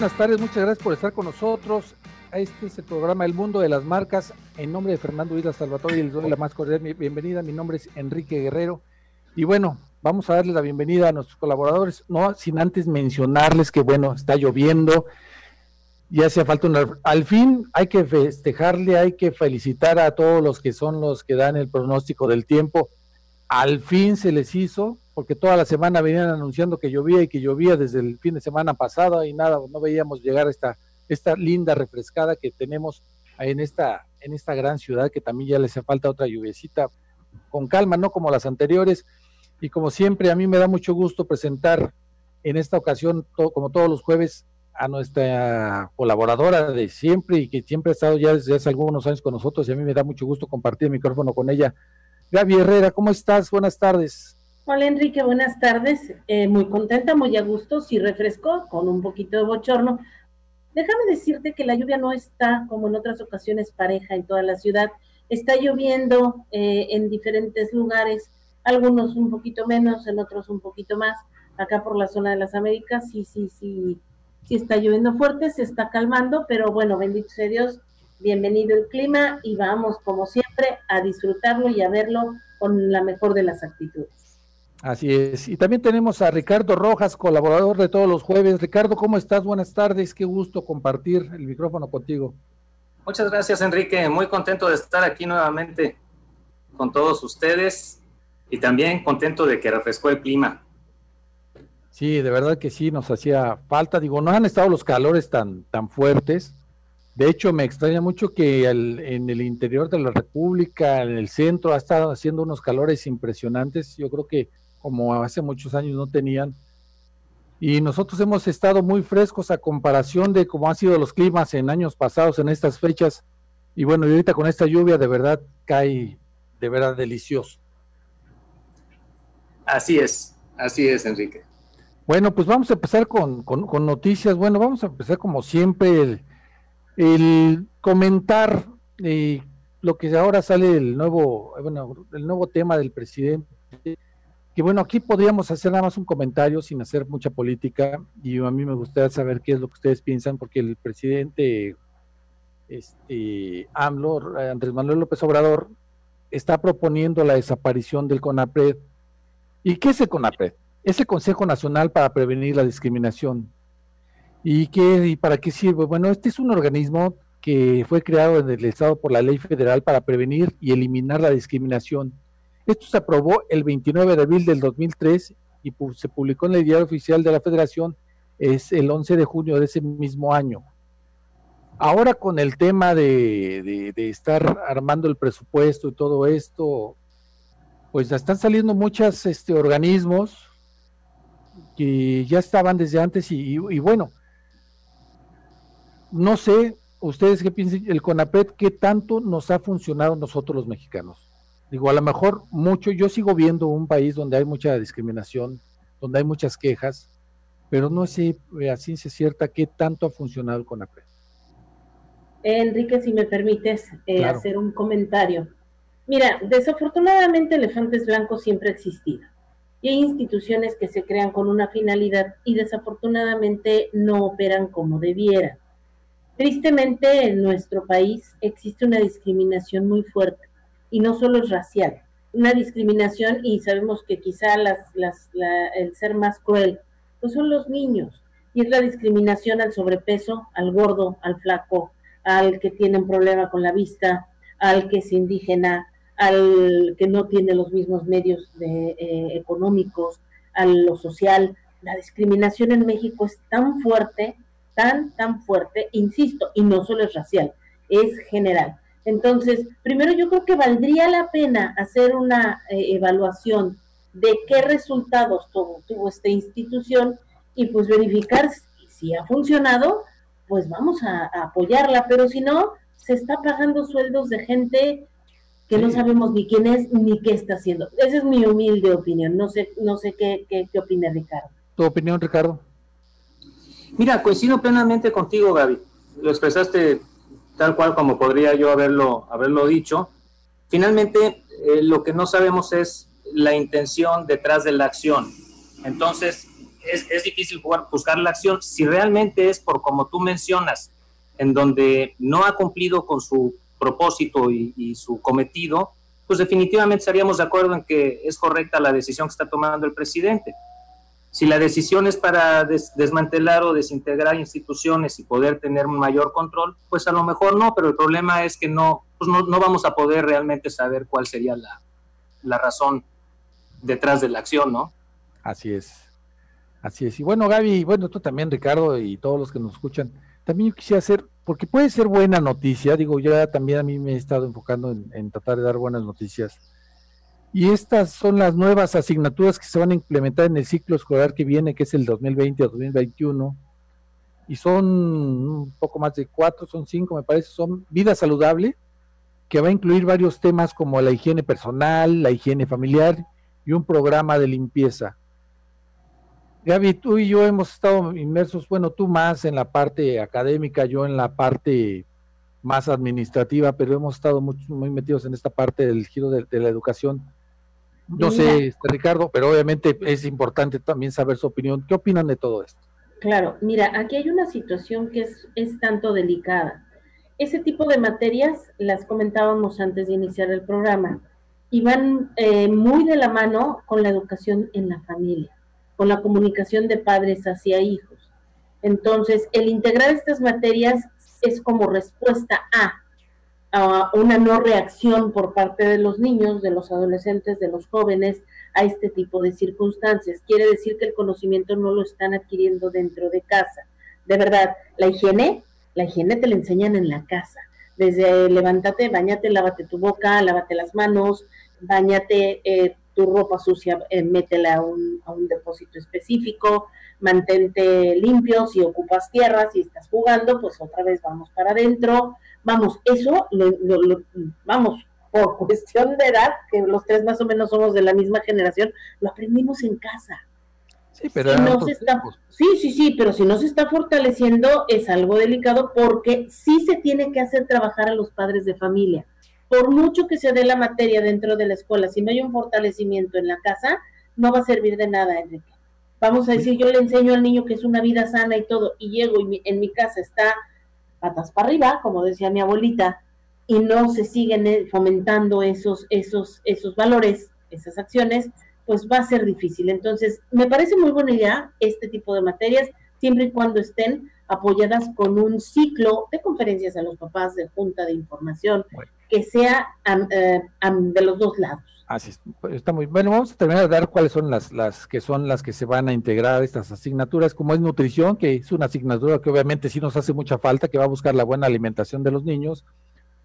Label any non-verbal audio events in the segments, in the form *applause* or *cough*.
Buenas tardes, muchas gracias por estar con nosotros. Este es el programa El Mundo de las Marcas. En nombre de Fernando Vida Salvatore, les doy la más cordial bienvenida. Mi nombre es Enrique Guerrero. Y bueno, vamos a darles la bienvenida a nuestros colaboradores, no sin antes mencionarles que, bueno, está lloviendo, ya hacía falta una... Al fin hay que festejarle, hay que felicitar a todos los que son los que dan el pronóstico del tiempo. Al fin se les hizo, porque toda la semana venían anunciando que llovía y que llovía desde el fin de semana pasado y nada, no veíamos llegar esta, esta linda refrescada que tenemos en esta, en esta gran ciudad que también ya le hace falta otra lluviecita con calma, no como las anteriores. Y como siempre, a mí me da mucho gusto presentar en esta ocasión, como todos los jueves, a nuestra colaboradora de siempre y que siempre ha estado ya desde hace algunos años con nosotros y a mí me da mucho gusto compartir el micrófono con ella. Gaby Herrera, ¿cómo estás? Buenas tardes. Hola Enrique, buenas tardes. Eh, muy contenta, muy a gusto, sí refrescó, con un poquito de bochorno. Déjame decirte que la lluvia no está, como en otras ocasiones, pareja en toda la ciudad. Está lloviendo eh, en diferentes lugares, algunos un poquito menos, en otros un poquito más. Acá por la zona de las Américas, sí, sí, sí, sí está lloviendo fuerte, se está calmando, pero bueno, bendito sea Dios, bienvenido el clima y vamos, como siempre, a disfrutarlo y a verlo con la mejor de las actitudes. Así es. Y también tenemos a Ricardo Rojas, colaborador de todos los jueves. Ricardo, ¿cómo estás? Buenas tardes. Qué gusto compartir el micrófono contigo. Muchas gracias, Enrique. Muy contento de estar aquí nuevamente con todos ustedes y también contento de que refrescó el clima. Sí, de verdad que sí, nos hacía falta. Digo, no han estado los calores tan, tan fuertes. De hecho, me extraña mucho que en el interior de la República, en el centro, ha estado haciendo unos calores impresionantes. Yo creo que como hace muchos años no tenían. Y nosotros hemos estado muy frescos a comparación de cómo han sido los climas en años pasados, en estas fechas. Y bueno, y ahorita con esta lluvia de verdad cae de verdad delicioso. Así es, así es, Enrique. Bueno, pues vamos a empezar con, con, noticias. Bueno, vamos a empezar como siempre el, el comentar eh, lo que ahora sale el nuevo, bueno, el nuevo tema del presidente que bueno, aquí podríamos hacer nada más un comentario sin hacer mucha política y a mí me gustaría saber qué es lo que ustedes piensan porque el presidente este, AMLO, Andrés Manuel López Obrador, está proponiendo la desaparición del CONAPRED. ¿Y qué es el CONAPRED? Es el Consejo Nacional para Prevenir la Discriminación. ¿Y, qué, ¿Y para qué sirve? Bueno, este es un organismo que fue creado en el Estado por la ley federal para prevenir y eliminar la discriminación esto se aprobó el 29 de abril del 2003 y se publicó en el diario oficial de la Federación es el 11 de junio de ese mismo año. Ahora con el tema de, estar armando el presupuesto y todo esto, pues están saliendo muchos este, organismos que ya estaban desde antes y, bueno, no sé, ustedes qué piensan, el CONAPET, qué tanto nos ha funcionado nosotros los mexicanos. Digo, a lo mejor mucho, yo sigo viendo un país donde hay mucha discriminación, donde hay muchas quejas, pero no sé a ciencia cierta qué tanto ha funcionado con APRED. Enrique, si me permites eh, hacer un comentario. Mira, desafortunadamente elefantes blancos siempre ha existido. Y hay instituciones que se crean con una finalidad y desafortunadamente no operan como debieran. Tristemente en nuestro país existe una discriminación muy fuerte y no solo es racial, una discriminación y sabemos que quizá las, el ser más cruel, pues son los niños, y es la discriminación al sobrepeso, al gordo, al flaco, al que tiene un problema con la vista, al que es indígena, al que no tiene los mismos medios eh, económicos, a lo social. La discriminación en México es tan fuerte, tan, tan fuerte, insisto, y no solo es racial, es general. Entonces, primero yo creo que valdría la pena hacer una eh, evaluación de qué resultados tuvo, tuvo esta institución y pues verificar si ha funcionado, pues vamos a, apoyarla, pero si no, se está pagando sueldos de gente que no sabemos ni quién es ni qué está haciendo. Esa es mi humilde opinión. No sé, no sé qué, qué, qué opina Ricardo. ¿Tu opinión, Ricardo? Mira, coincido plenamente contigo, Gaby. Lo expresaste tal cual como podría yo haberlo, haberlo dicho. Finalmente, eh, lo que no sabemos es la intención detrás de la acción. Entonces, es, es difícil jugar, buscar la acción. Si realmente es por como tú mencionas, en donde no ha cumplido con su propósito y, su cometido, pues definitivamente estaríamos de acuerdo en que es correcta la decisión que está tomando el presidente. Si la decisión es para desmantelar o desintegrar instituciones y poder tener un mayor control, pues a lo mejor no, pero el problema es que no, pues no, no, vamos a poder realmente saber cuál sería la, la razón detrás de la acción, ¿no? Así es. Así es. Y bueno, Gaby, bueno, tú también, Ricardo, y todos los que nos escuchan, también yo quisiera hacer, porque puede ser buena noticia, digo, yo también a mí me he estado enfocando en, tratar de dar buenas noticias. Y estas son las nuevas asignaturas que se van a implementar en el ciclo escolar que viene, que es el 2020 o 2021. Y son un poco más de cuatro, son cinco, me parece, son vida saludable, que va a incluir varios temas como la higiene personal, la higiene familiar y un programa de limpieza. Gaby, tú y yo hemos estado inmersos, bueno, tú más en la parte académica, yo en la parte más administrativa, pero hemos estado muy, muy metidos en esta parte del giro de, la educación. No sé, este, Ricardo, pero obviamente es importante también saber su opinión. ¿Qué opinan de todo esto? Claro, mira, aquí hay una situación que es, es tanto delicada. Ese tipo de materias las comentábamos antes de iniciar el programa y van eh, muy de la mano con la educación en la familia con la comunicación de padres hacia hijos. Entonces, el integrar estas materias es como respuesta a, una no reacción por parte de los niños, de los adolescentes, de los jóvenes a este tipo de circunstancias. Quiere decir que el conocimiento no lo están adquiriendo dentro de casa. De verdad, la higiene, la higiene te la enseñan en la casa. Desde levántate, bañate, lávate tu boca, lávate las manos, bañate, eh, tu ropa sucia, eh, métela a un, a un depósito específico, mantente limpio, si ocupas tierra, si estás jugando, pues otra vez vamos para adentro. Vamos, eso, lo, vamos, por *laughs* cuestión de edad, que los tres más o menos somos de la misma generación, lo aprendimos en casa. Sí, pero sí, sí, sí, pero si no se está fortaleciendo es algo delicado porque sí se tiene que hacer trabajar a los padres de familia por mucho que se dé la materia dentro de la escuela, si no hay un fortalecimiento en la casa, no va a servir de nada, Enrique. Vamos a decir, yo le enseño al niño que es una vida sana y todo, y llego y en mi casa está patas para arriba, como decía mi abuelita, y no se siguen eh, fomentando esos, esos, esos valores, esas acciones, pues va a ser difícil. Entonces, me parece muy buena idea este tipo de materias, siempre y cuando estén apoyadas con un ciclo de conferencias a los papás, de junta de información, que sea eh, de los dos lados. Así pues, está muy bueno. Vamos a terminar de dar cuáles son las, las que son las que se van a integrar estas asignaturas, como es nutrición, que es una asignatura que obviamente sí nos hace mucha falta, que va a buscar la buena alimentación de los niños.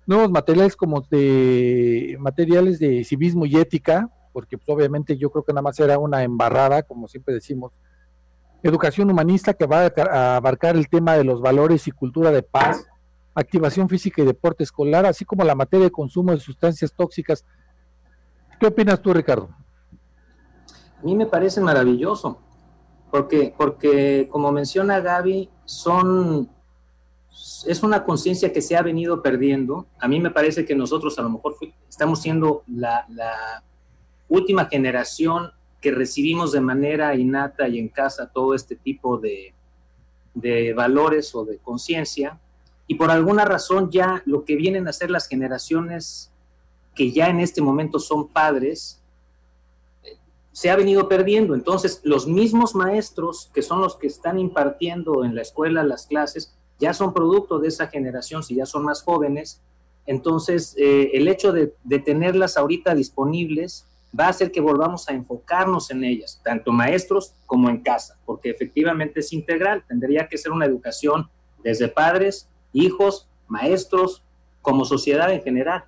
Nuevos materiales como de materiales de civismo y ética, porque pues, obviamente yo creo que nada más era una embarrada, como siempre decimos. Educación humanista que va a abarcar el tema de los valores y cultura de paz, activación física y deporte escolar, así como la materia de consumo de sustancias tóxicas. ¿Qué opinas tú, Ricardo? A mí me parece maravilloso, porque, porque como menciona Gaby, son, es una conciencia que se ha venido perdiendo. A mí me parece que nosotros a lo mejor estamos siendo la, última generación que recibimos de manera innata y en casa todo este tipo de, de valores o de conciencia y por alguna razón ya lo que vienen a ser las generaciones que ya en este momento son padres, se ha venido perdiendo. Entonces, los mismos maestros que son los que están impartiendo en la escuela las clases, ya son producto de esa generación, si ya son más jóvenes. Entonces, eh, el hecho de, de tenerlas ahorita disponibles va a hacer que volvamos a enfocarnos en ellas, tanto maestros como en casa, porque efectivamente es integral. Tendría que ser una educación desde padres hijos, maestros, como sociedad en general.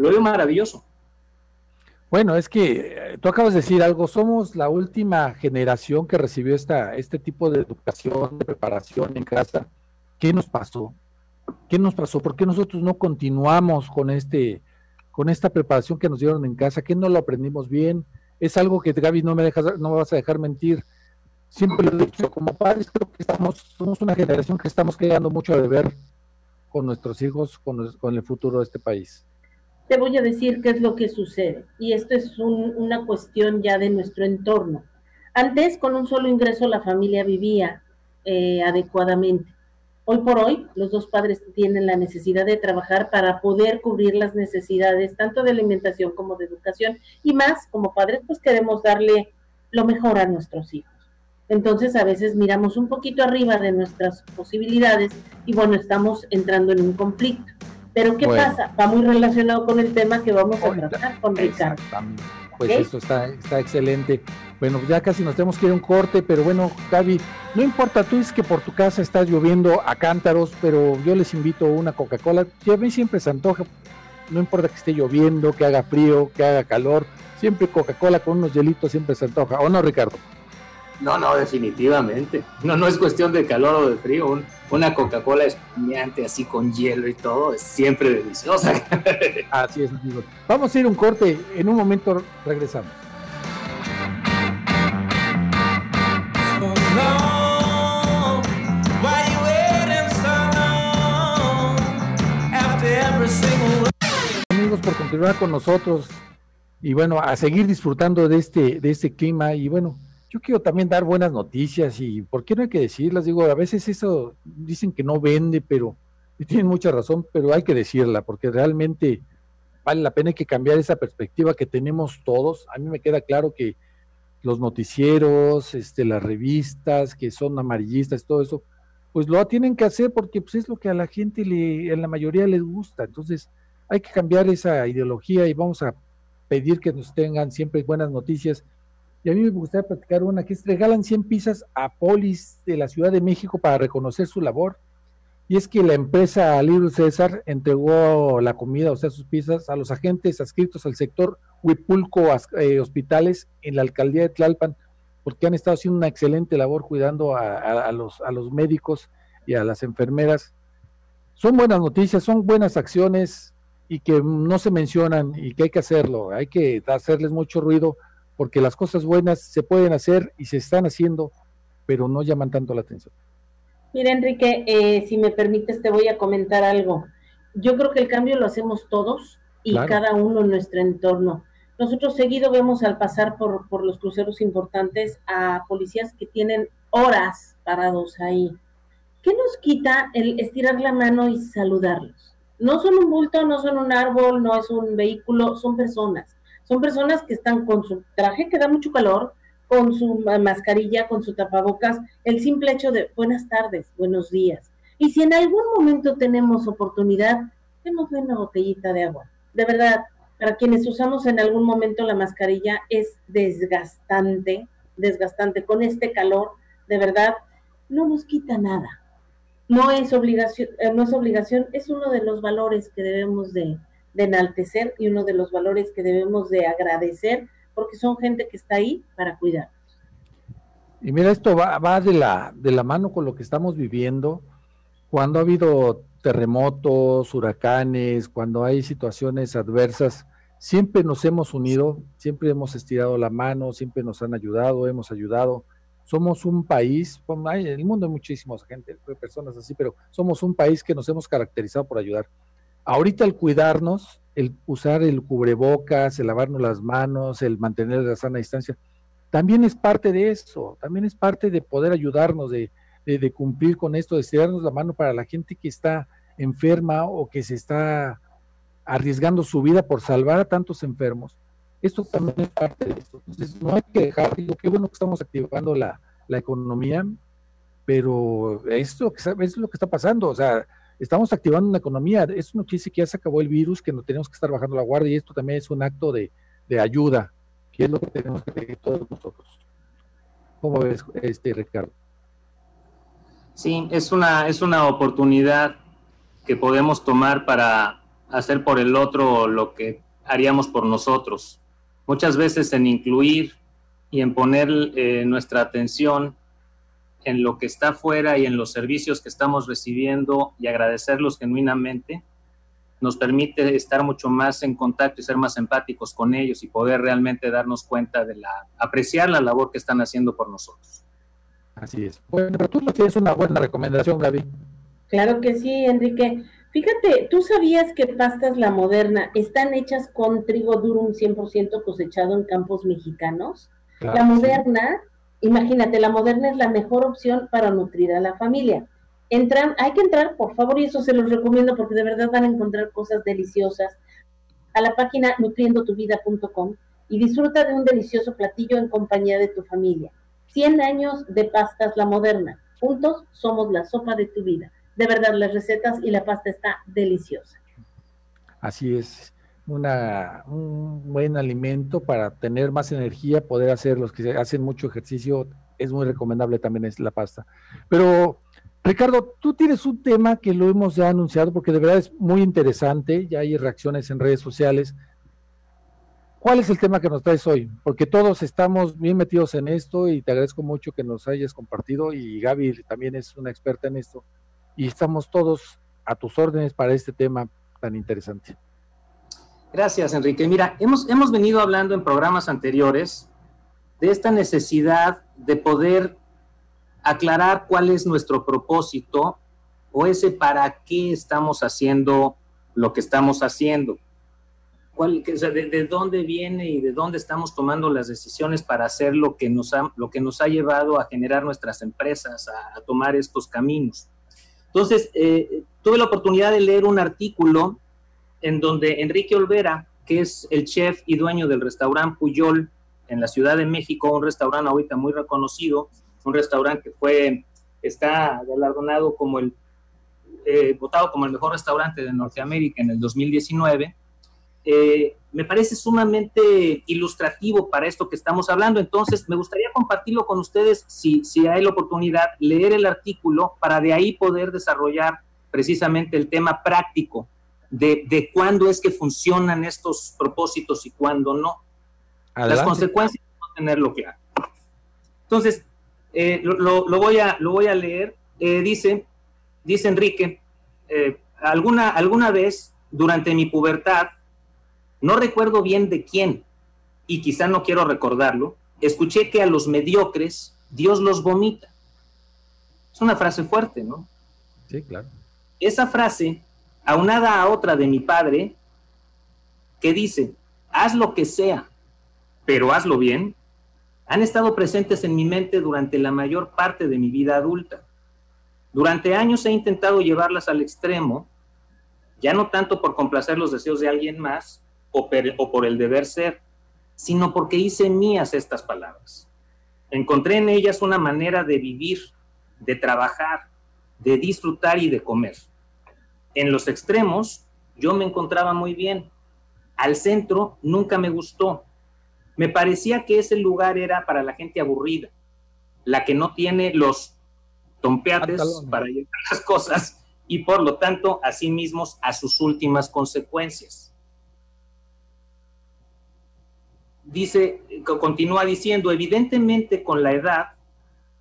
Lo veo maravilloso. Bueno, es que eh, tú acabas de decir algo, somos la última generación que recibió esta, este tipo de educación, de preparación en casa. ¿Qué nos pasó? ¿Qué nos pasó? ¿Por qué nosotros no continuamos con este, con esta preparación que nos dieron en casa? ¿Qué no lo aprendimos bien? Es algo que Gaby no me dejas, no me vas a dejar mentir. Siempre lo he dicho, como padres creo que estamos, somos una generación que estamos quedando mucho a deber con nuestros hijos, con, con el futuro de este país te voy a decir qué es lo que sucede. Y esto es una cuestión ya de nuestro entorno. Antes, con un solo ingreso, la familia vivía eh, adecuadamente. Hoy por hoy, los dos padres tienen la necesidad de trabajar para poder cubrir las necesidades tanto de alimentación como de educación. Y más, como padres, pues queremos darle lo mejor a nuestros hijos. Entonces, a veces miramos un poquito arriba de nuestras posibilidades y bueno, estamos entrando en un conflicto. Pero ¿qué pasa? Va muy relacionado con el tema que vamos a tratar con Ricardo. Pues eso está, está excelente. Bueno, ya casi nos tenemos que ir a un corte, pero bueno, Gaby, no importa, tú dices que por tu casa está lloviendo a cántaros, pero yo les invito una Coca-Cola, que a mí siempre se antoja, no importa que esté lloviendo, que haga frío, que haga calor, siempre Coca-Cola con unos hielitos siempre se antoja, ¿o no, Ricardo? No, no, definitivamente. No, no es cuestión de calor o de frío. una Coca-Cola espumeante así con hielo y todo es siempre deliciosa. *laughs* Así es, amigos. Vamos a ir un corte. En un momento regresamos. Amigos, por continuar con nosotros y bueno, a seguir disfrutando de este, de este clima y bueno, yo quiero también dar buenas noticias y por qué no hay que decirlas, digo, a veces eso dicen que no vende, pero tienen mucha razón, pero hay que decirla porque realmente vale la pena que cambiar esa perspectiva que tenemos todos. A mí me queda claro que los noticieros, este, las revistas que son amarillistas, todo eso, pues lo tienen que hacer porque pues, es lo que a la gente le, en la mayoría les gusta. Entonces hay que cambiar esa ideología y vamos a pedir que nos tengan siempre buenas noticias y a mí me gustaría platicar una que es regalan 100 pizzas a polis de la Ciudad de México para reconocer su labor. Y es que la empresa Libro César entregó la comida, o sea, sus pizzas, a los agentes adscritos al sector Huipulco eh, Hospitales en la alcaldía de Tlalpan, porque han estado haciendo una excelente labor cuidando a, los, a los médicos y a las enfermeras. Son buenas noticias, son buenas acciones y que no se mencionan y que hay que hacerlo, hay que hacerles mucho ruido porque las cosas buenas se pueden hacer y se están haciendo, pero no llaman tanto la atención. Mira, Enrique, eh, si me permites, te voy a comentar algo. Yo creo que el cambio lo hacemos todos y cada uno en nuestro entorno. Nosotros seguido vemos al pasar por, por los cruceros importantes a policías que tienen horas parados ahí. ¿Qué nos quita el estirar la mano y saludarlos? No son un bulto, no son un árbol, no es un vehículo, son personas son personas que están con su traje que da mucho calor, con su mascarilla, con su tapabocas, el simple hecho de buenas tardes, buenos días. Y si en algún momento tenemos oportunidad, démosle una botellita de agua. De verdad, para quienes usamos en algún momento la mascarilla es desgastante, desgastante con este calor, de verdad, no nos quita nada. No es obligación, eh, no es obligación, es uno de los valores que debemos de, de enaltecer y uno de los valores que debemos de agradecer porque son gente que está ahí para cuidarnos. Y mira, esto va, va de, la, de la mano con lo que estamos viviendo. Cuando ha habido terremotos, huracanes, cuando hay situaciones adversas, siempre nos hemos unido, siempre hemos estirado la mano, siempre nos han ayudado, hemos ayudado. Somos un país, en el mundo hay muchísimas gente, personas así, pero somos un país que nos hemos caracterizado por ayudar. Ahorita el cuidarnos, el usar el cubrebocas, el lavarnos las manos, el mantener la sana distancia, también es parte de eso, también es parte de poder ayudarnos, de, de, cumplir con esto, de estirarnos la mano para la gente que está enferma o que se está arriesgando su vida por salvar a tantos enfermos. Esto también es parte de esto. Entonces, no hay que dejar, digo, qué bueno que estamos activando la, la economía, pero esto es lo que está pasando. O sea, estamos activando una economía. Eso no quiere decir que ya se acabó el virus, que no tenemos que estar bajando la guardia y esto también es un acto de, ayuda, que es lo que tenemos que hacer todos nosotros. ¿Cómo ves, este, Ricardo? Sí, es una, es una oportunidad que podemos tomar para hacer por el otro lo que haríamos por nosotros. muchas veces en incluir y en poner eh, nuestra atención en lo que está afuera y en los servicios que estamos recibiendo y agradecerlos genuinamente, nos permite estar mucho más en contacto y ser más empáticos con ellos y poder realmente darnos cuenta de la, apreciar la labor que están haciendo por nosotros. Así es. Bueno, pero tú tienes una buena recomendación, Gaby. Claro que sí, Enrique. Fíjate, ¿tú sabías que pastas La Moderna están hechas con trigo durum 100% cosechado en campos mexicanos? la Moderna, imagínate, la Moderna es la mejor opción para nutrir a la familia. Entran, hay que entrar, por favor, y eso se los recomiendo porque de verdad van a encontrar cosas deliciosas a la página nutriendotuvida.com y disfruta de un delicioso platillo en compañía de tu familia. 100 años de pastas La Moderna. Juntos somos la sopa de tu vida. De verdad, las recetas y la pasta está deliciosa. Así es, una, un buen alimento para tener más energía, poder hacer los que hacen mucho ejercicio, es muy recomendable también es la pasta. Pero, Ricardo, tú tienes un tema que lo hemos ya anunciado porque de verdad es muy interesante, ya hay reacciones en redes sociales ¿Cuál es el tema que nos traes hoy? Porque todos estamos bien metidos en esto y te agradezco mucho que nos hayas compartido y Gaby también es una experta en esto y estamos todos a tus órdenes para este tema tan interesante. Gracias, Enrique. Mira, hemos, hemos venido hablando en programas anteriores de esta necesidad de poder aclarar cuál es nuestro propósito o ese para qué estamos haciendo lo que estamos haciendo de, dónde viene y de dónde estamos tomando las decisiones para hacer lo que nos ha, lo que nos ha llevado a generar nuestras empresas, a, tomar estos caminos. Entonces, eh, tuve la oportunidad de leer un artículo en donde Enrique Olvera, que es el chef y dueño del restaurante Puyol en la Ciudad de México, un restaurante ahorita muy reconocido, un restaurante que fue, está galardonado como el, eh, votado como el mejor restaurante de Norteamérica en el 2019, eh, me parece sumamente ilustrativo para esto que estamos hablando. Entonces, me gustaría compartirlo con ustedes, si, si hay la oportunidad, leer el artículo para de ahí poder desarrollar precisamente el tema práctico de, de cuándo es que funcionan estos propósitos y cuándo no. Las consecuencias de no tenerlo claro. Entonces, eh, lo, voy a, lo voy a leer. Eh, dice, dice Enrique, alguna, alguna vez durante mi pubertad, no recuerdo bien de quién, y quizá no quiero recordarlo, escuché que a los mediocres Dios los vomita. Es una frase fuerte, ¿no? Sí, claro. Esa frase, aunada a otra de mi padre, que dice, haz lo que sea, pero hazlo bien, han estado presentes en mi mente durante la mayor parte de mi vida adulta. Durante años he intentado llevarlas al extremo, ya no tanto por complacer los deseos de alguien más, o, por el deber ser, sino porque hice mías estas palabras. Encontré en ellas una manera de vivir, de trabajar, de disfrutar y de comer. En los extremos yo me encontraba muy bien. Al centro nunca me gustó. Me parecía que ese lugar era para la gente aburrida, la que no tiene los tompeates para llevar las cosas y por lo tanto a sí mismos a sus últimas consecuencias. dice, continúa diciendo, evidentemente con la edad,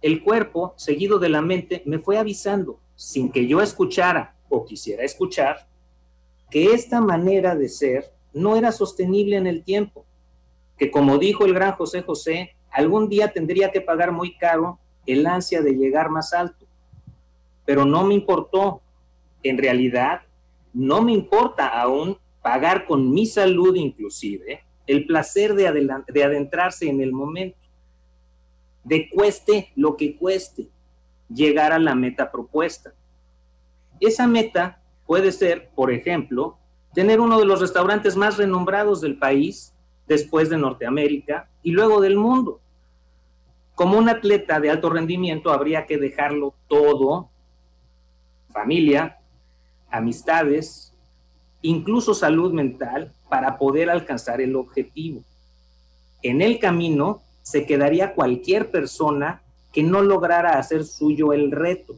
el cuerpo, seguido de la mente, me fue avisando, sin que yo escuchara o quisiera escuchar, que esta manera de ser no era sostenible en el tiempo, que como dijo el gran José José, algún día tendría que pagar muy caro el ansia de llegar más alto. Pero no me importó, en realidad, no me importa aún pagar con mi salud inclusive el placer de, de adentrarse en el momento, de cueste lo que cueste, llegar a la meta propuesta. Esa meta puede ser, por ejemplo, tener uno de los restaurantes más renombrados del país, después de Norteamérica y luego del mundo. Como un atleta de alto rendimiento habría que dejarlo todo, familia, amistades, incluso salud mental, para poder alcanzar el objetivo. En el camino se quedaría cualquier persona que no lograra hacer suyo el reto.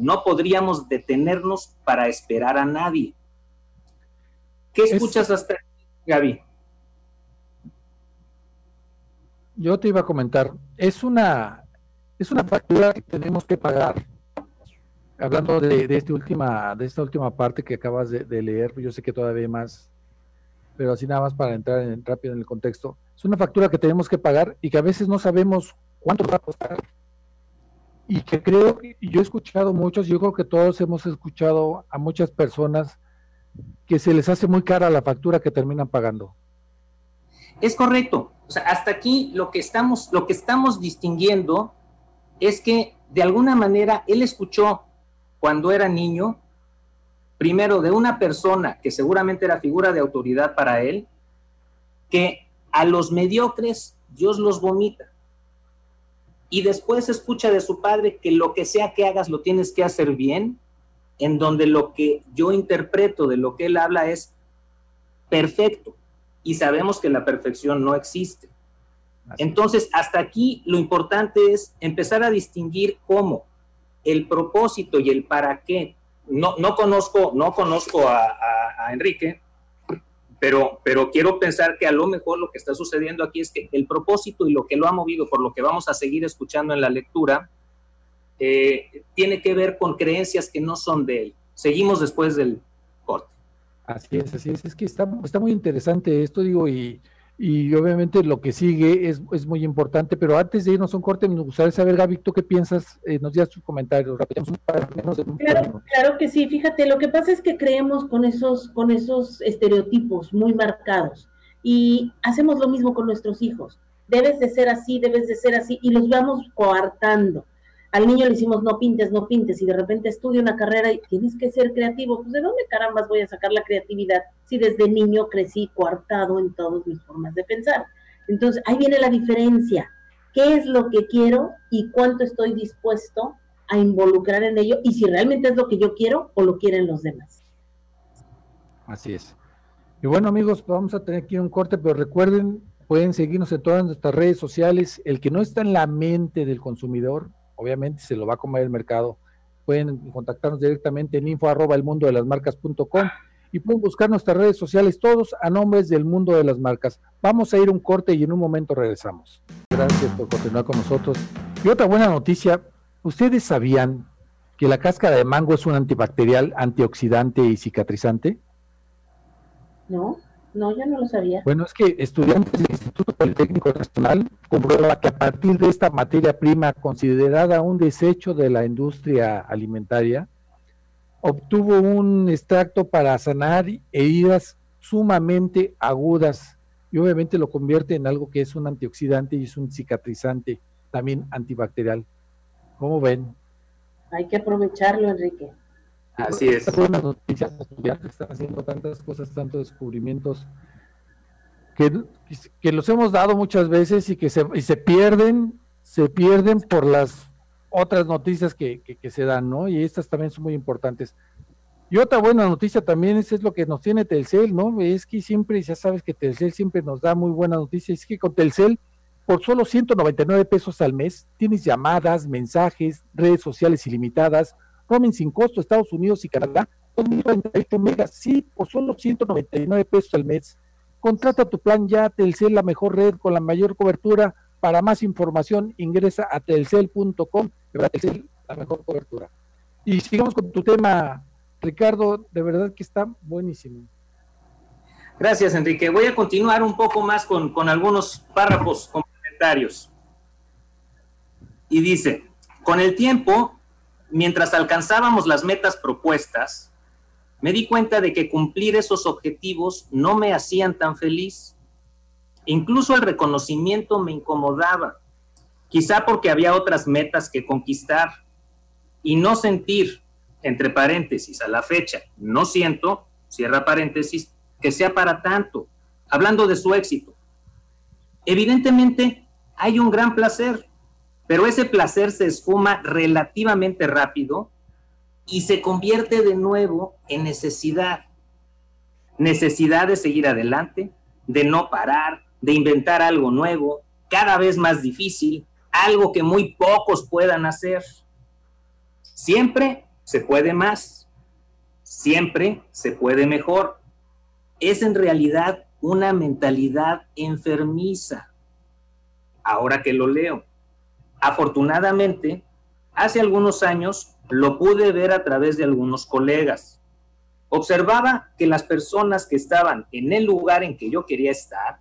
No podríamos detenernos para esperar a nadie. ¿Qué escuchas hasta Gaby? yo te iba a comentar, es una, es una factura que tenemos que pagar. Hablando de, de, esta última, de esta última parte que acabas de, leer, yo sé que todavía hay más, pero así nada más para entrar en, rápido en el contexto. Es una factura que tenemos que pagar y que a veces no sabemos cuánto va a costar. Y que creo, y yo he escuchado muchos, yo creo que todos hemos escuchado a muchas personas que se les hace muy cara la factura que terminan pagando. Es correcto. O sea, hasta aquí lo que estamos, lo que estamos distinguiendo es que de alguna manera él escuchó cuando era niño, primero de una persona que seguramente era figura de autoridad para él, que a los mediocres Dios los vomita. Y después escucha de su padre que lo que sea que hagas lo tienes que hacer bien, en donde lo que yo interpreto de lo que él habla es perfecto y sabemos que la perfección no existe. Entonces, hasta aquí lo importante es empezar a distinguir cómo el propósito y el para qué. No, no conozco, no conozco a, Enrique, pero, pero quiero pensar que a lo mejor lo que está sucediendo aquí es que el propósito y lo que lo ha movido, por lo que vamos a seguir escuchando en la lectura, eh, tiene que ver con creencias que no son de él. Seguimos después del corte. Así es, así es. Es que está, está muy interesante esto, digo, y, y obviamente lo que sigue es, es, muy importante, pero antes de irnos a un corte, me gustaría saber, Gaby, ¿tú qué piensas? Eh, nos digas tus comentarios, claro, claro que sí, fíjate, lo que pasa es que creemos con esos, con esos estereotipos muy marcados y hacemos lo mismo con nuestros hijos. Debes de ser así, debes de ser así, y los vamos coartando al niño le decimos no pintes, no pintes, y de repente estudia una carrera y tienes que ser creativo, pues ¿de dónde carambas voy a sacar la creatividad si desde niño crecí coartado en todas mis formas de pensar? Entonces, ahí viene la diferencia. ¿Qué es lo que quiero y cuánto estoy dispuesto a involucrar en ello? Y si realmente es lo que yo quiero o lo quieren los demás. Así es. Y bueno, amigos, vamos a tener aquí un corte, pero recuerden, pueden seguirnos en todas nuestras redes sociales. El que no está en la mente del consumidor, obviamente se lo va a comer el mercado. Pueden contactarnos directamente en info arroba el mundo de las marcas.com y pueden buscar nuestras redes sociales todos a nombres del mundo de las marcas. Vamos a ir un corte y en un momento regresamos. Gracias por continuar con nosotros. Y otra buena noticia, ¿ustedes sabían que la cáscara de mango es un antibacterial, antioxidante y cicatrizante? No. No, yo no lo sabía. Bueno, es que estudiantes del Instituto Politécnico Nacional comprueba que a partir de esta materia prima considerada un desecho de la industria alimentaria, obtuvo un extracto para sanar heridas sumamente agudas y obviamente lo convierte en algo que es un antioxidante y es un cicatrizante, también antibacterial. ¿Cómo ven? Hay que aprovecharlo, Enrique. Así es. Buenas noticias, están haciendo tantas cosas, tantos descubrimientos que, los hemos dado muchas veces y que se, y se pierden, se pierden por las otras noticias que, se dan, ¿no? Y estas también son muy importantes. Y otra buena noticia también es, es, lo que nos tiene Telcel, ¿no? Es que siempre, ya sabes que Telcel siempre nos da muy buenas noticias, es que con Telcel, por solo 199 pesos al mes, tienes llamadas, mensajes, redes sociales ilimitadas, roaming sin costo Estados Unidos y Canadá, 2048 megas, sí, por solo 199 pesos al mes. Contrata tu plan ya, Telcel, la mejor red con la mayor cobertura. Para más información, ingresa a telcel.com, Telcel, la mejor cobertura. Y sigamos con tu tema, Ricardo, de verdad que está buenísimo. Gracias, Enrique. Voy a continuar un poco más con, con algunos párrafos complementarios. Y dice, con el tiempo, mientras alcanzábamos las metas propuestas, me di cuenta de que cumplir esos objetivos no me hacían tan feliz. Incluso el reconocimiento me incomodaba, quizá porque había otras metas que conquistar y no sentir, entre paréntesis, a la fecha, no siento, cierra paréntesis, que sea para tanto, hablando de su éxito. Evidentemente, hay un gran placer, pero ese placer se esfuma relativamente rápido y se convierte de nuevo en necesidad. Necesidad de seguir adelante, de no parar, de inventar algo nuevo, cada vez más difícil, algo que muy pocos puedan hacer. Siempre se puede más, siempre se puede mejor. Es en realidad una mentalidad enfermiza ahora que lo leo. Afortunadamente, hace algunos años lo pude ver a través de algunos colegas. Observaba que las personas que estaban en el lugar en que yo quería estar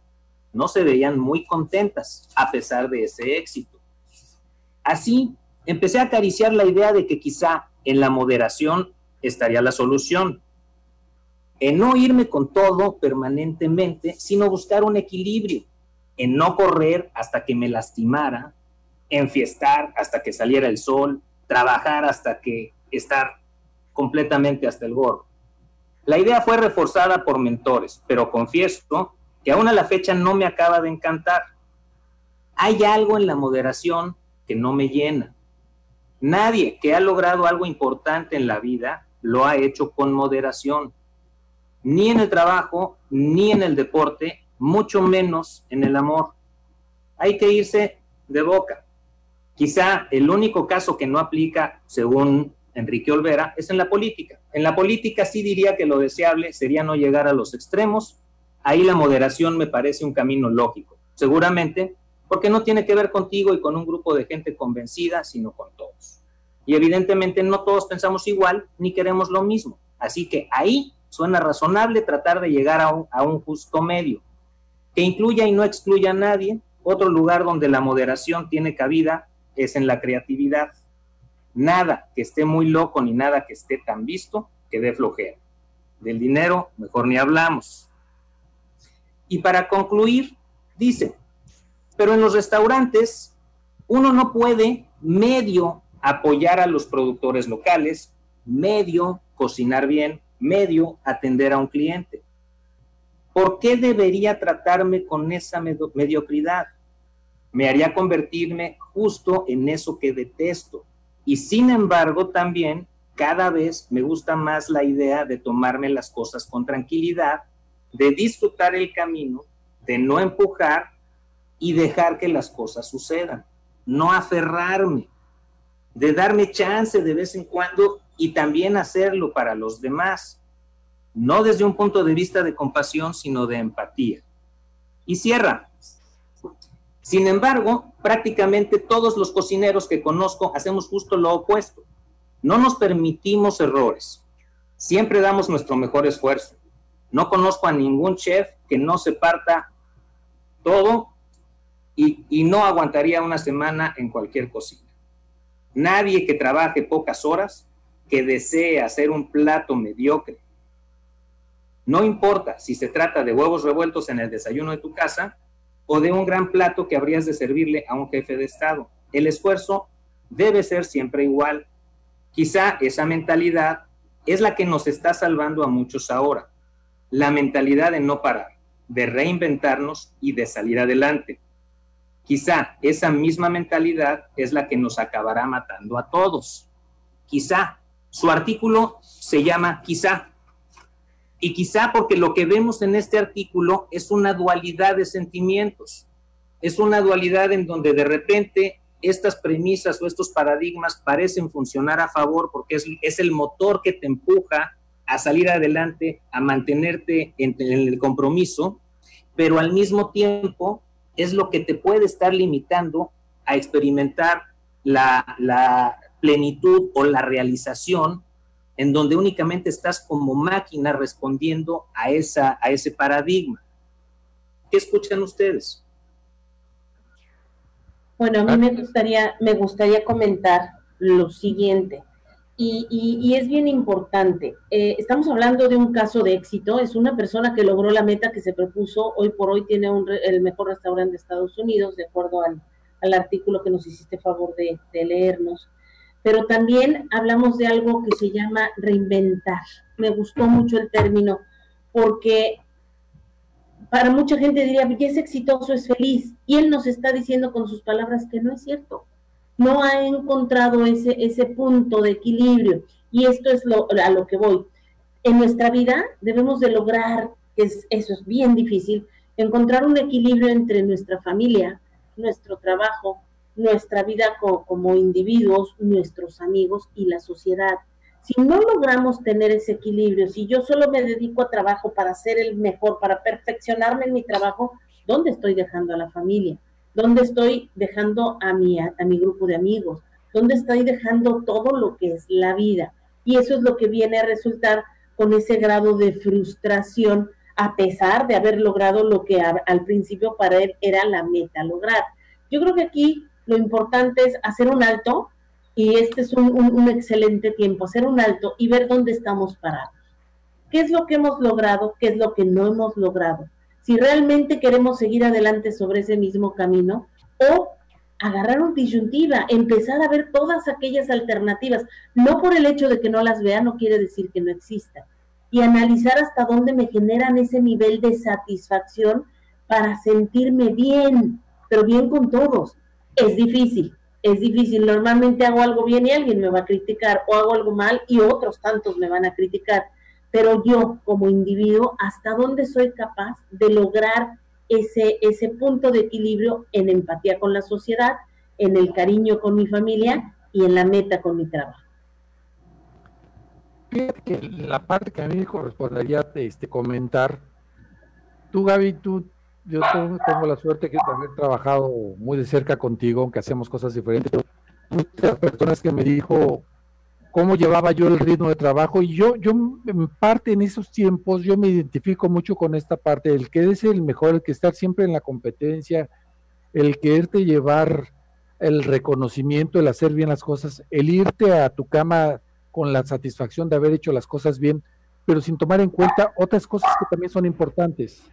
no se veían muy contentas a pesar de ese éxito. Así, empecé a acariciar la idea de que quizá en la moderación estaría la solución. En no irme con todo permanentemente, sino buscar un equilibrio. En no correr hasta que me lastimara, en fiestar hasta que saliera el sol, trabajar hasta que estar completamente hasta el gorro. La idea fue reforzada por mentores, pero confieso que aún a la fecha no me acaba de encantar. Hay algo en la moderación que no me llena. Nadie que ha logrado algo importante en la vida lo ha hecho con moderación. Ni en el trabajo, ni en el deporte, mucho menos en el amor. Hay que irse de boca. Quizá el único caso que no aplica, según Enrique Olvera, es en la política. En la política sí diría que lo deseable sería no llegar a los extremos. Ahí la moderación me parece un camino lógico. Seguramente porque no tiene que ver contigo y con un grupo de gente convencida, sino con todos. Y evidentemente no todos pensamos igual ni queremos lo mismo. Así que ahí suena razonable tratar de llegar a un, a un justo medio, que incluya y no excluya a nadie. Otro lugar donde la moderación tiene cabida es en la creatividad. Nada que esté muy loco ni nada que esté tan visto que dé flojera. Del dinero, mejor ni hablamos. Y para concluir, dice, pero en los restaurantes uno no puede medio apoyar a los productores locales, medio cocinar bien, medio atender a un cliente. ¿Por qué debería tratarme con esa mediocridad? Me haría convertirme justo en eso que detesto. Y sin embargo, también cada vez me gusta más la idea de tomarme las cosas con tranquilidad, de disfrutar el camino, de no empujar y dejar que las cosas sucedan, no aferrarme, de darme chance de vez en cuando y también hacerlo para los demás, no desde un punto de vista de compasión, sino de empatía. Y cierra. Sin embargo, prácticamente todos los cocineros que conozco hacemos justo lo opuesto. No nos permitimos errores. Siempre damos nuestro mejor esfuerzo. No conozco a ningún chef que no se parta todo y, no aguantaría una semana en cualquier cocina. Nadie que trabaje pocas horas, que desee hacer un plato mediocre, no importa si se trata de huevos revueltos en el desayuno de tu casa o de un gran plato que habrías de servirle a un jefe de Estado. El esfuerzo debe ser siempre igual. Quizá esa mentalidad es la que nos está salvando a muchos ahora. La mentalidad de no parar, de reinventarnos y de salir adelante. Quizá esa misma mentalidad es la que nos acabará matando a todos. Quizá. Su artículo se llama Quizá. Y quizá porque lo que vemos en este artículo es una dualidad de sentimientos. Es una dualidad en donde de repente estas premisas o estos paradigmas parecen funcionar a favor porque es, el motor que te empuja a salir adelante, a mantenerte en, en el compromiso, pero al mismo tiempo es lo que te puede estar limitando a experimentar la, plenitud o la realización en donde únicamente estás como máquina respondiendo a, esa, a ese paradigma. ¿Qué escuchan ustedes? Bueno, a mí me gustaría, me gustaría comentar lo siguiente. Y, es bien importante. Eh, estamos hablando de un caso de éxito. Es una persona que logró la meta que se propuso. Hoy por hoy tiene el mejor restaurante de Estados Unidos, de acuerdo al, artículo que nos hiciste favor de, leernos. Pero también hablamos de algo que se llama reinventar. Me gustó mucho el término porque para mucha gente diría, que es exitoso, es feliz. Y él nos está diciendo con sus palabras que no es cierto no ha encontrado ese, ese punto de equilibrio. Y esto es lo, a lo que voy. En nuestra vida debemos de lograr, que es, eso es bien difícil, encontrar un equilibrio entre nuestra familia, nuestro trabajo, nuestra vida como individuos, nuestros amigos y la sociedad. Si no logramos tener ese equilibrio, si yo solo me dedico a trabajo para ser el mejor, para perfeccionarme en mi trabajo, ¿dónde estoy dejando a la familia? ¿Dónde estoy dejando a mi, a, mi grupo de amigos? ¿Dónde estoy dejando todo lo que es la vida? Y eso es lo que viene a resultar con ese grado de frustración a pesar de haber logrado lo que al principio para él era la meta lograr. Yo creo que aquí lo importante es hacer un alto y este es un, excelente tiempo, hacer un alto y ver dónde estamos parados. ¿Qué es lo que hemos logrado? ¿Qué es lo que no hemos logrado? Si realmente queremos seguir adelante sobre ese mismo camino o agarrar un disyuntiva, empezar a ver todas aquellas alternativas. No por el hecho de que no las vea, no quiere decir que no existan. Y analizar hasta dónde me generan ese nivel de satisfacción para sentirme bien, pero bien con todos. Es difícil, es difícil. Normalmente hago algo bien y alguien me va a criticar, o hago algo mal y otros tantos me van a criticar. Pero yo, como individuo, ¿hasta dónde soy capaz de lograr ese, ese punto de equilibrio en empatía con la sociedad, en el cariño con mi familia y en la meta con mi trabajo? que la parte que a mí me correspondería este, comentar, tú Gaby, tú yo tengo, la suerte de haber trabajado muy de cerca contigo, aunque hacemos cosas diferentes. Muchas personas que me dijo cómo llevaba yo el ritmo de trabajo y yo, yo en parte en esos tiempos yo me identifico mucho con esta parte, el que es el mejor, el que estar siempre en la competencia, el quererte llevar el reconocimiento, el hacer bien las cosas, el irte a tu cama con la satisfacción de haber hecho las cosas bien, pero sin tomar en cuenta otras cosas que también son importantes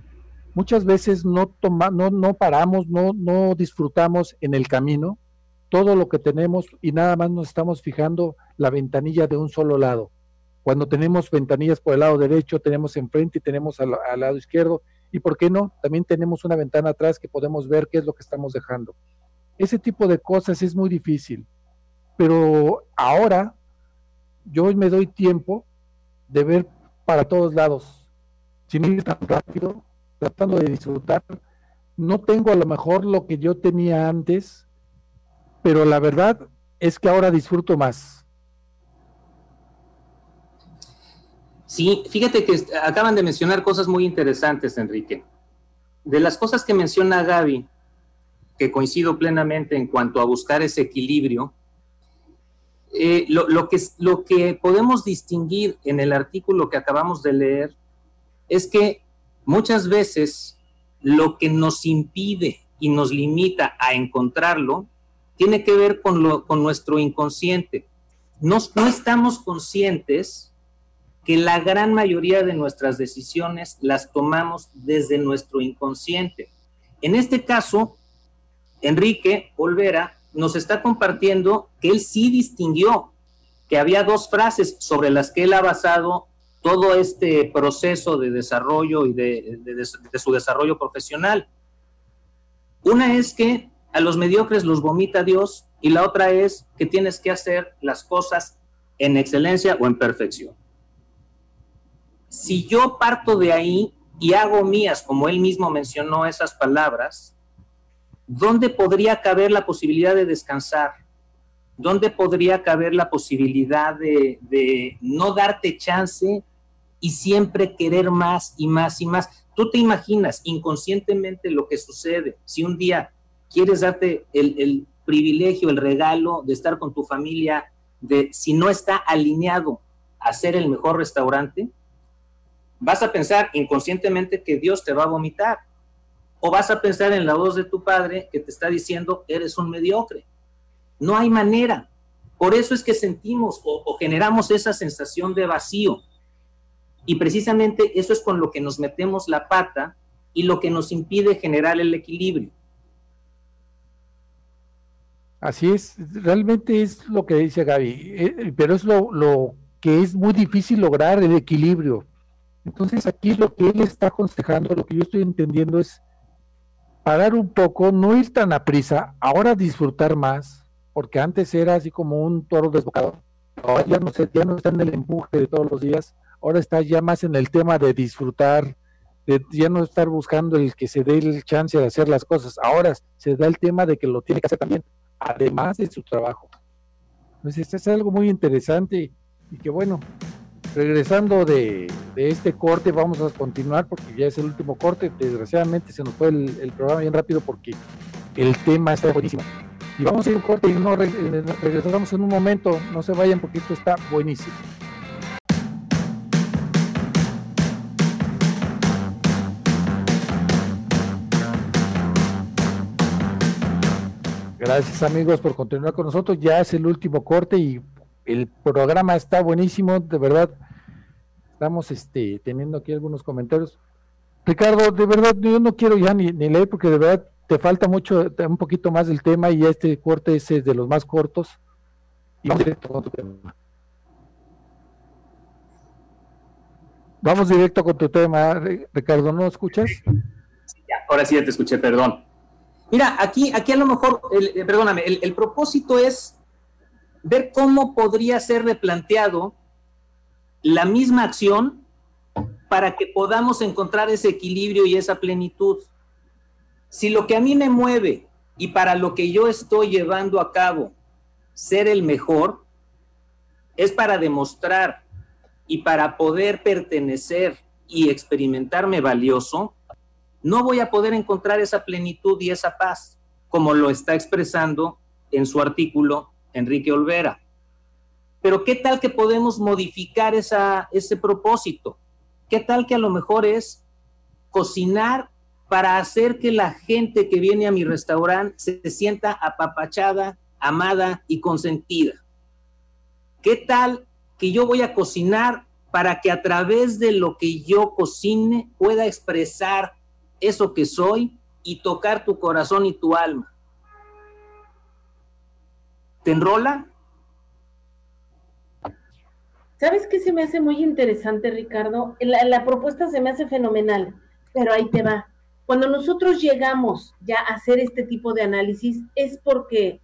muchas veces no, toma, no, no paramos, no, no disfrutamos en el camino todo lo que tenemos y nada más nos estamos fijando la ventanilla de un solo lado. Cuando tenemos ventanillas por el lado derecho, tenemos enfrente y tenemos al, al lado izquierdo. Y por qué no, también tenemos una ventana atrás que podemos ver qué es lo que estamos dejando. Ese tipo de cosas es muy difícil. Pero ahora yo me doy tiempo de ver para todos lados, sin ir tan rápido, tratando de disfrutar. No tengo a lo mejor lo que yo tenía antes, pero la verdad es que ahora disfruto más. Sí, fíjate que acaban de mencionar cosas muy interesantes, Enrique. De las cosas que menciona Gaby, que coincido plenamente en cuanto a buscar ese equilibrio, eh, lo, que, lo que podemos distinguir en el artículo que acabamos de leer es que Muchas veces lo que nos impide y nos limita a encontrarlo tiene que ver con, lo, con nuestro inconsciente. no estamos conscientes que la gran mayoría de nuestras decisiones las tomamos desde nuestro inconsciente. En este caso, Enrique Olvera nos está compartiendo que él sí distinguió que había dos frases sobre las que él ha basado todo este proceso de desarrollo y de, su desarrollo profesional. Una es que a los mediocres los vomita Dios y la otra es que tienes que hacer las cosas en excelencia o en perfección. Si yo parto de ahí y hago mías, como él mismo mencionó esas palabras, ¿dónde podría caber la posibilidad de descansar? ¿Dónde podría caber la posibilidad de, no darte chance y siempre querer más y más y más. Tú te imaginas inconscientemente lo que sucede si un día quieres darte el, privilegio, el regalo de estar con tu familia, de si no está alineado a ser el mejor restaurante, vas a pensar inconscientemente que Dios te va a vomitar. O vas a pensar en la voz de tu padre que te está diciendo, eres un mediocre. No hay manera. Por eso es que sentimos o generamos esa sensación de vacío. Y precisamente eso es con lo que nos metemos la pata y lo que nos impide generar el equilibrio. Así es, realmente es lo que dice Gaby, eh, pero es lo, lo que es muy difícil lograr el equilibrio. Entonces aquí lo que él está aconsejando, lo que yo estoy entendiendo es parar un poco, no ir tan a prisa, ahora disfrutar más, porque antes era así como un toro desbocado. Ahora ya no, sé, ya no está en el empuje de todos los días, ahora está ya más en el tema de disfrutar, de ya no estar buscando el que se dé el chance de hacer las cosas, ahora se da el tema de que lo tiene que hacer también, además de su trabajo. Entonces, esto es algo muy interesante y que bueno, regresando de, este corte, vamos a continuar porque ya es el último corte. Desgraciadamente se nos fue el, programa bien rápido porque el tema está buenísimo. Y vamos a ir un corte y no regresamos en un momento, no se vayan porque esto está buenísimo. Gracias amigos por continuar con nosotros. Ya es el último corte y el programa está buenísimo, de verdad. Estamos este, teniendo aquí algunos comentarios. Ricardo, de verdad, yo no quiero ya ni, leer porque de verdad te falta mucho, un poquito más del tema y este corte es de los más cortos. Y vamos directo con tu tema. Vamos directo con tu tema, Ricardo, ¿no escuchas? ahora sí ya te escuché, perdón. Mira, aquí, aquí a lo mejor, eh, perdóname, el, propósito es ver cómo podría ser replanteado la misma acción para que podamos encontrar ese equilibrio y esa plenitud. Si lo que a mí me mueve y para lo que yo estoy llevando a cabo ser el mejor, es para demostrar y para poder pertenecer y experimentarme valioso, no voy a poder encontrar esa plenitud y esa paz, como lo está expresando en su artículo Enrique Olvera. Pero ¿qué tal que podemos modificar esa, ese propósito? ¿Qué tal que a lo mejor es cocinar para hacer que la gente que viene a mi restaurante se sienta apapachada, amada y consentida? ¿Qué tal que yo voy a cocinar para que a través de lo que yo cocine pueda expresar eso que soy y tocar tu corazón y tu alma. ¿Te enrola? ¿Sabes qué se me hace muy interesante, Ricardo? La, la, propuesta se me hace fenomenal, pero ahí te va. Cuando nosotros llegamos ya a hacer este tipo de análisis es porque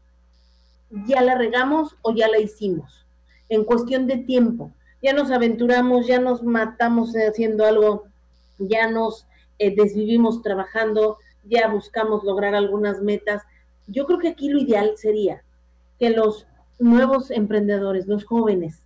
ya la regamos o ya la hicimos, en cuestión de tiempo. Ya nos aventuramos, ya nos matamos haciendo algo, ya nos eh, desvivimos trabajando, ya buscamos lograr algunas metas. Yo creo que aquí lo ideal sería que los nuevos emprendedores, los jóvenes,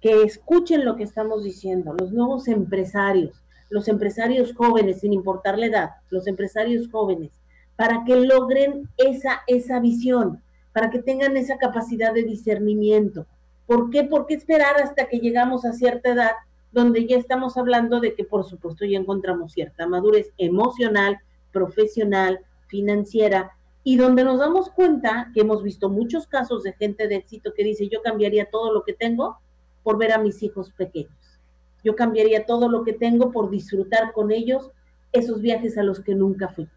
que escuchen lo que estamos diciendo, los nuevos empresarios, los empresarios jóvenes, sin importar la edad, los empresarios jóvenes, para que logren esa, esa visión, para que tengan esa capacidad de discernimiento. ¿Por qué? ¿Por qué esperar hasta que llegamos a cierta edad donde ya estamos hablando de que por supuesto ya encontramos cierta madurez emocional, profesional, financiera, y donde nos damos cuenta que hemos visto muchos casos de gente de éxito que dice, yo cambiaría todo lo que tengo por ver a mis hijos pequeños. Yo cambiaría todo lo que tengo por disfrutar con ellos esos viajes a los que nunca fui.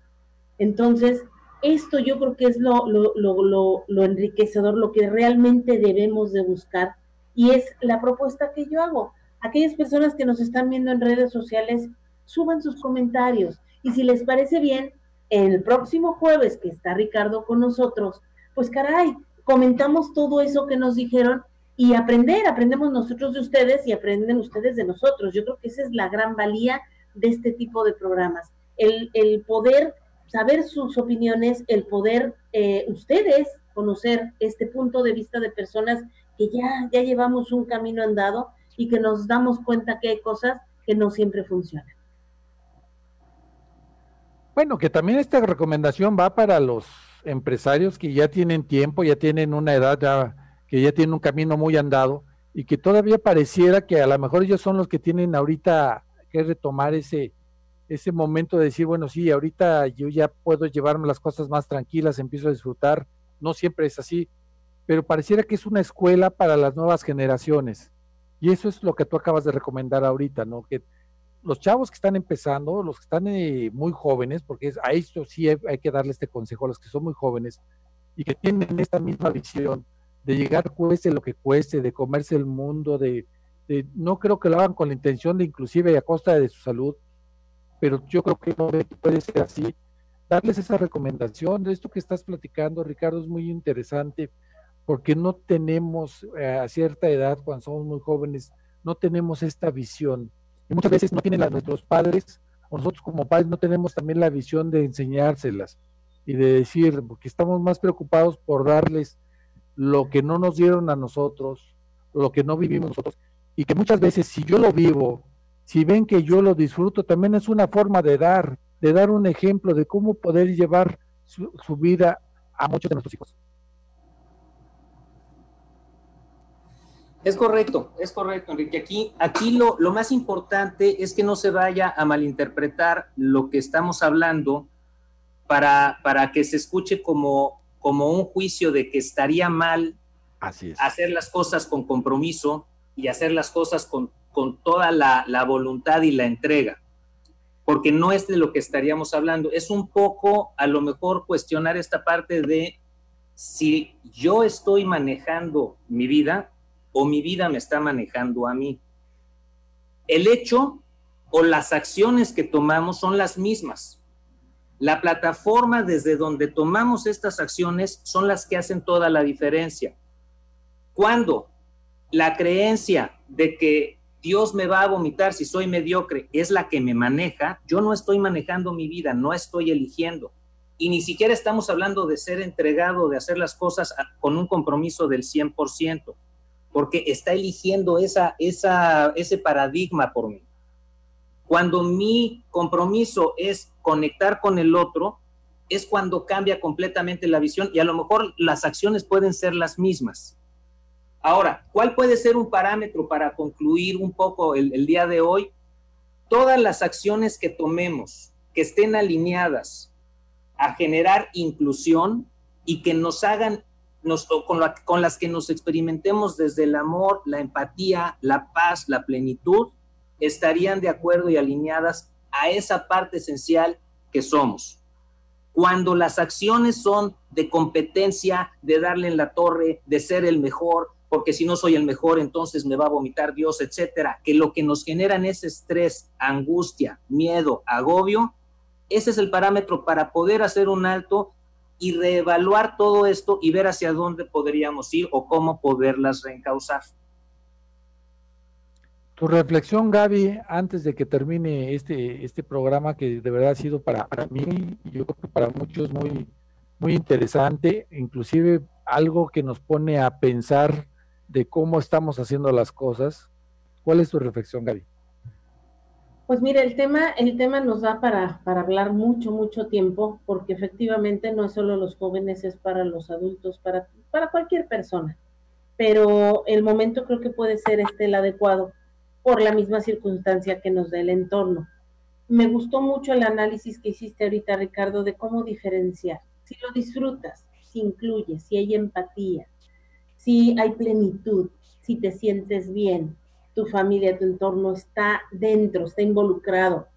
Entonces, esto yo creo que es lo, lo, lo, lo, enriquecedor, lo que realmente debemos de buscar y es la propuesta que yo hago aquellas personas que nos están viendo en redes sociales, suban sus comentarios. Y si les parece bien, el próximo jueves que está Ricardo con nosotros, pues caray, comentamos todo eso que nos dijeron y aprender, aprendemos nosotros de ustedes y aprenden ustedes de nosotros. Yo creo que esa es la gran valía de este tipo de programas, el, el poder saber sus opiniones, el poder eh, ustedes conocer este punto de vista de personas que ya, ya llevamos un camino andado y que nos damos cuenta que hay cosas que no siempre funcionan. Bueno, que también esta recomendación va para los empresarios que ya tienen tiempo, ya tienen una edad, ya, que ya tienen un camino muy andado y que todavía pareciera que a lo mejor ellos son los que tienen ahorita que retomar ese, ese momento de decir, bueno, sí, ahorita yo ya puedo llevarme las cosas más tranquilas, empiezo a disfrutar, no siempre es así, pero pareciera que es una escuela para las nuevas generaciones. Y eso es lo que tú acabas de recomendar ahorita, ¿no? Que los chavos que están empezando, los que están eh, muy jóvenes, porque a esto sí hay, que darle este consejo a los que son muy jóvenes y que tienen esta misma visión de llegar cueste lo que cueste, de comerse el mundo, de, no creo que lo hagan con la intención de inclusive a costa de su salud, pero yo creo que no puede ser así. Darles esa recomendación de esto que estás platicando, Ricardo, es muy interesante porque no tenemos eh, a cierta edad, cuando somos muy jóvenes, no tenemos esta visión. Y muchas veces no tienen la, nuestros padres, o nosotros como padres no tenemos también la visión de enseñárselas y de decir, porque estamos más preocupados por darles lo que no nos dieron a nosotros, lo que no vivimos nosotros, y que muchas veces si yo lo vivo, si ven que yo lo disfruto, también es una forma de dar, de dar un ejemplo de cómo poder llevar su, su vida a muchos de nuestros hijos. Es correcto, es correcto, Enrique. Aquí, aquí lo, lo, más importante es que no se vaya a malinterpretar lo que estamos hablando para, para que se escuche como, como un juicio de que estaría mal hacer las cosas con compromiso y hacer las cosas con, con toda la, la, voluntad y la entrega. Porque no es de lo que estaríamos hablando. Es un poco, a lo mejor, cuestionar esta parte de si yo estoy manejando mi vida o mi vida me está manejando a mí. El hecho o las acciones que tomamos son las mismas. La plataforma desde donde tomamos estas acciones son las que hacen toda la diferencia. Cuando la creencia de que Dios me va a vomitar si soy mediocre es la que me maneja, yo no estoy manejando mi vida, no estoy eligiendo. Y ni siquiera estamos hablando de ser entregado, de hacer las cosas con un compromiso del 100% porque está eligiendo esa, ese paradigma por mí. Cuando mi compromiso es conectar con el otro, es cuando cambia completamente la visión y a lo mejor las acciones pueden ser las mismas. Ahora, ¿cuál puede ser un parámetro para concluir un poco el, el día de hoy? Todas las acciones que tomemos que estén alineadas a generar inclusión y que nos hagan con, las que nos experimentemos desde el amor, la empatía, la paz, la plenitud, estarían de acuerdo y alineadas a esa parte esencial que somos. Cuando las acciones son de competencia, de darle en la torre, de ser el mejor, porque si no soy el mejor, entonces me va a vomitar Dios, etcétera, que lo que nos generan es estrés, angustia, miedo, agobio, ese es el parámetro para poder hacer un alto y reevaluar todo esto y ver hacia dónde podríamos ir o cómo poderlas reencauzar. Tu reflexión, Gaby, antes de que termine este, este programa que de verdad ha sido para, para mí yo creo que para muchos muy, muy interesante, inclusive algo que nos pone a pensar de cómo estamos haciendo las cosas. ¿Cuál es tu reflexión, Gaby? Pues mire, el tema, el tema nos da para, para hablar mucho, mucho tiempo, porque efectivamente no es solo los jóvenes, es para los adultos, para, para cualquier persona. Pero el momento creo que puede ser este el adecuado por la misma circunstancia que nos da el entorno. Me gustó mucho el análisis que hiciste ahorita, Ricardo, de cómo diferenciar. Si lo disfrutas, si incluyes, si hay empatía, si hay plenitud, si te sientes bien, tu familia, tu entorno está dentro, está involucrado.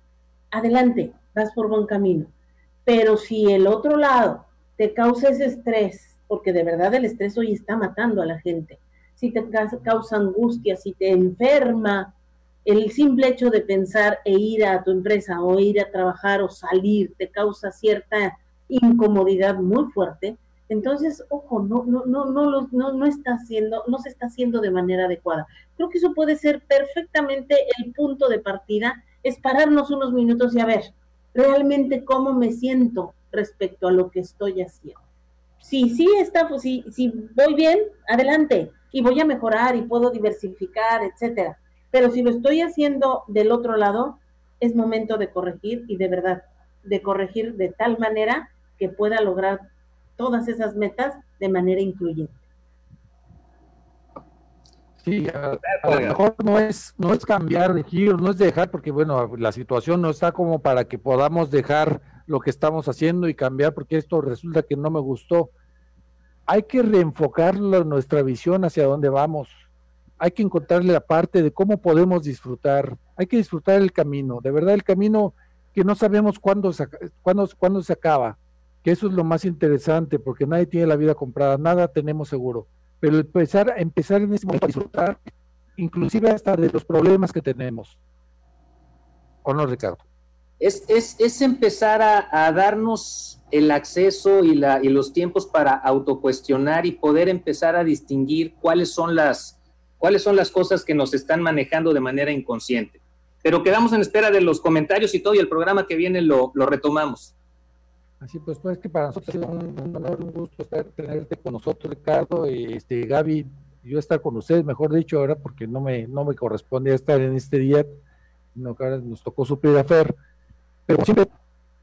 Adelante, vas por buen camino. Pero si el otro lado te causa ese estrés, porque de verdad el estrés hoy está matando a la gente, si te causa angustia, si te enferma, el simple hecho de pensar e ir a tu empresa o ir a trabajar o salir te causa cierta incomodidad muy fuerte, entonces, ojo, no, no, no, no, no, no está haciendo, no se está haciendo de manera adecuada. Creo que eso puede ser perfectamente el punto de partida, es pararnos unos minutos y a ver realmente cómo me siento respecto a lo que estoy haciendo. Si sí está, pues, si, si voy bien, adelante, y voy a mejorar y puedo diversificar, etcétera. Pero si lo estoy haciendo del otro lado, es momento de corregir y de verdad, de corregir de tal manera que pueda lograr todas esas metas de manera incluyente. Sí, a, lo mejor no es, no es cambiar de giro, no es dejar, porque bueno, la situación no está como para que podamos dejar lo que estamos haciendo y cambiar, porque esto resulta que no me gustó. Hay que reenfocar nuestra visión hacia dónde vamos. Hay que encontrarle la parte de cómo podemos disfrutar. Hay que disfrutar el camino. De verdad, el camino que no sabemos cuándo cuándo, cuándo se acaba que eso es lo más interesante, porque nadie tiene la vida comprada, nada tenemos seguro. Pero empezar, empezar en ese momento a disfrutar, inclusive hasta de los problemas que tenemos. ¿O no, Ricardo? Es, es, es empezar a, a, darnos el acceso y, la, y los tiempos para autocuestionar y poder empezar a distinguir cuáles son las, cuáles son las cosas que nos están manejando de manera inconsciente. Pero quedamos en espera de los comentarios y todo, y el programa que viene lo, lo retomamos. Así pues, pues que para nosotros ha sido un, honor, un gusto estar, tenerte con nosotros, Ricardo, este, Gaby, yo estar con ustedes, mejor dicho, ahora porque no me, no me corresponde estar en este día, no, que ahora nos tocó suplir a Fer, pero siempre,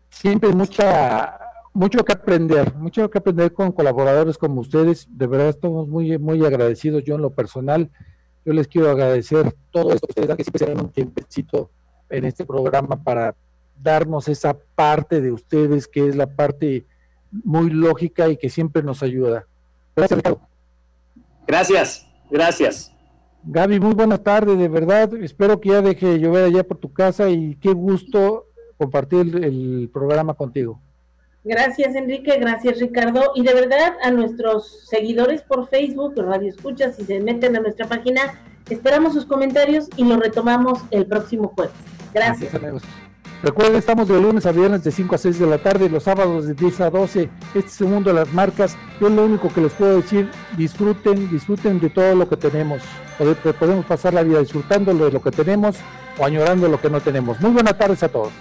siempre mucha, mucho que aprender, mucho que aprender con colaboradores como ustedes. De verdad estamos muy, muy agradecidos. Yo en lo personal, yo les quiero agradecer todo esto que ustedes dan, que siempre se dan un tiempecito en este programa para darnos esa parte de ustedes que es la parte muy lógica y que siempre nos ayuda. Gracias, Ricardo. Gracias, gracias. Gaby, muy buenas tardes, de verdad. Espero que ya deje de llover allá por tu casa y qué gusto compartir el, programa contigo. Gracias, Enrique. Gracias, Ricardo. Y de verdad, a nuestros seguidores por Facebook, Radio Escucha, si se meten a nuestra página, esperamos sus comentarios y lo retomamos el próximo jueves. Gracias. Recuerden, estamos de lunes a viernes de 5 a 6 de la tarde, los sábados de 10 a 12. Este es el mundo de las marcas. Yo lo único que les puedo decir, disfruten, disfruten de todo lo que tenemos. Podemos pasar la vida disfrutando de lo que tenemos o añorando lo que no tenemos. Muy buenas tardes a todos.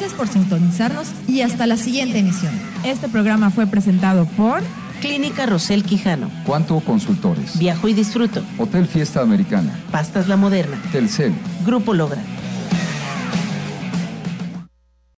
Gracias por sintonizarnos y hasta la siguiente emisión. Este programa fue presentado por Clínica Rosel Quijano. Cuanto Consultores. Viajo y disfruto. Hotel Fiesta Americana. Pastas La Moderna. Telcel. Grupo Logra.